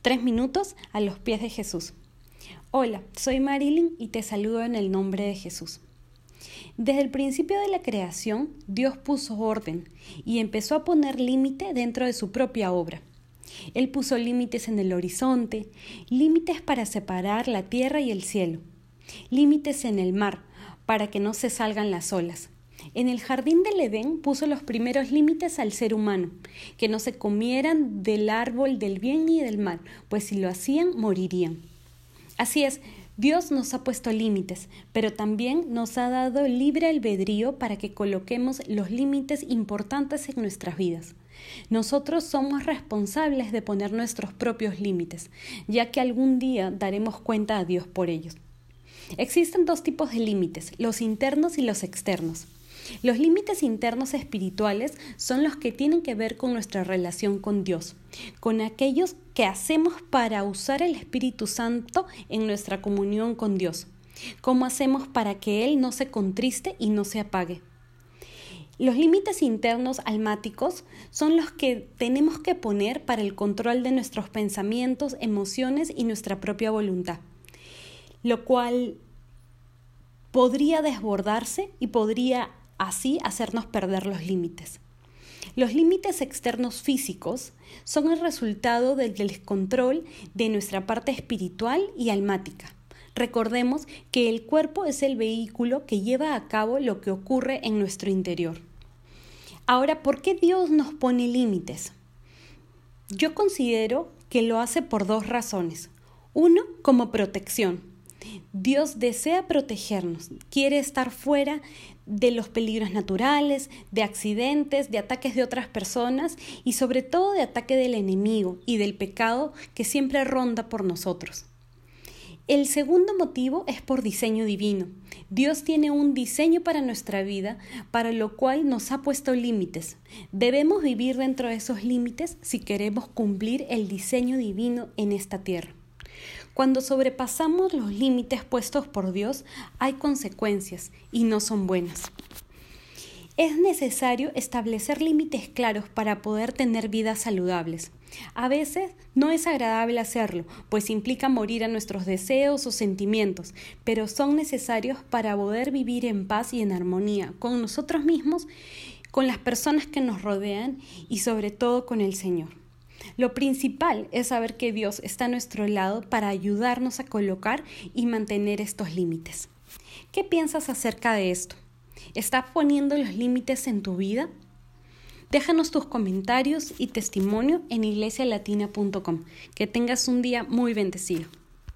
Tres minutos a los pies de Jesús. Hola, soy Marilyn y te saludo en el nombre de Jesús. Desde el principio de la creación, Dios puso orden y empezó a poner límite dentro de su propia obra. Él puso límites en el horizonte, límites para separar la tierra y el cielo, límites en el mar para que no se salgan las olas, en el jardín del Edén puso los primeros límites al ser humano, que no se comieran del árbol del bien y del mal, pues si lo hacían morirían. Así es, Dios nos ha puesto límites, pero también nos ha dado libre albedrío para que coloquemos los límites importantes en nuestras vidas. Nosotros somos responsables de poner nuestros propios límites, ya que algún día daremos cuenta a Dios por ellos. Existen dos tipos de límites, los internos y los externos. Los límites internos espirituales son los que tienen que ver con nuestra relación con Dios, con aquellos que hacemos para usar el Espíritu Santo en nuestra comunión con Dios. ¿Cómo hacemos para que Él no se contriste y no se apague? Los límites internos almáticos son los que tenemos que poner para el control de nuestros pensamientos, emociones y nuestra propia voluntad, lo cual podría desbordarse y podría así hacernos perder los límites. Los límites externos físicos son el resultado del descontrol de nuestra parte espiritual y almática. Recordemos que el cuerpo es el vehículo que lleva a cabo lo que ocurre en nuestro interior. Ahora, ¿por qué Dios nos pone límites? Yo considero que lo hace por dos razones. Uno, como protección. Dios desea protegernos, quiere estar fuera de los peligros naturales, de accidentes, de ataques de otras personas y sobre todo de ataque del enemigo y del pecado que siempre ronda por nosotros. El segundo motivo es por diseño divino. Dios tiene un diseño para nuestra vida, para lo cual nos ha puesto límites. Debemos vivir dentro de esos límites si queremos cumplir el diseño divino en esta tierra. Cuando sobrepasamos los límites puestos por Dios, hay consecuencias y no son buenas. Es necesario establecer límites claros para poder tener vidas saludables. A veces no es agradable hacerlo, pues implica morir a nuestros deseos o sentimientos, pero son necesarios para poder vivir en paz y en armonía con nosotros mismos, con las personas que nos rodean y sobre todo con el Señor. Lo principal es saber que Dios está a nuestro lado para ayudarnos a colocar y mantener estos límites. ¿Qué piensas acerca de esto? ¿Estás poniendo los límites en tu vida? Déjanos tus comentarios y testimonio en iglesialatina.com. Que tengas un día muy bendecido.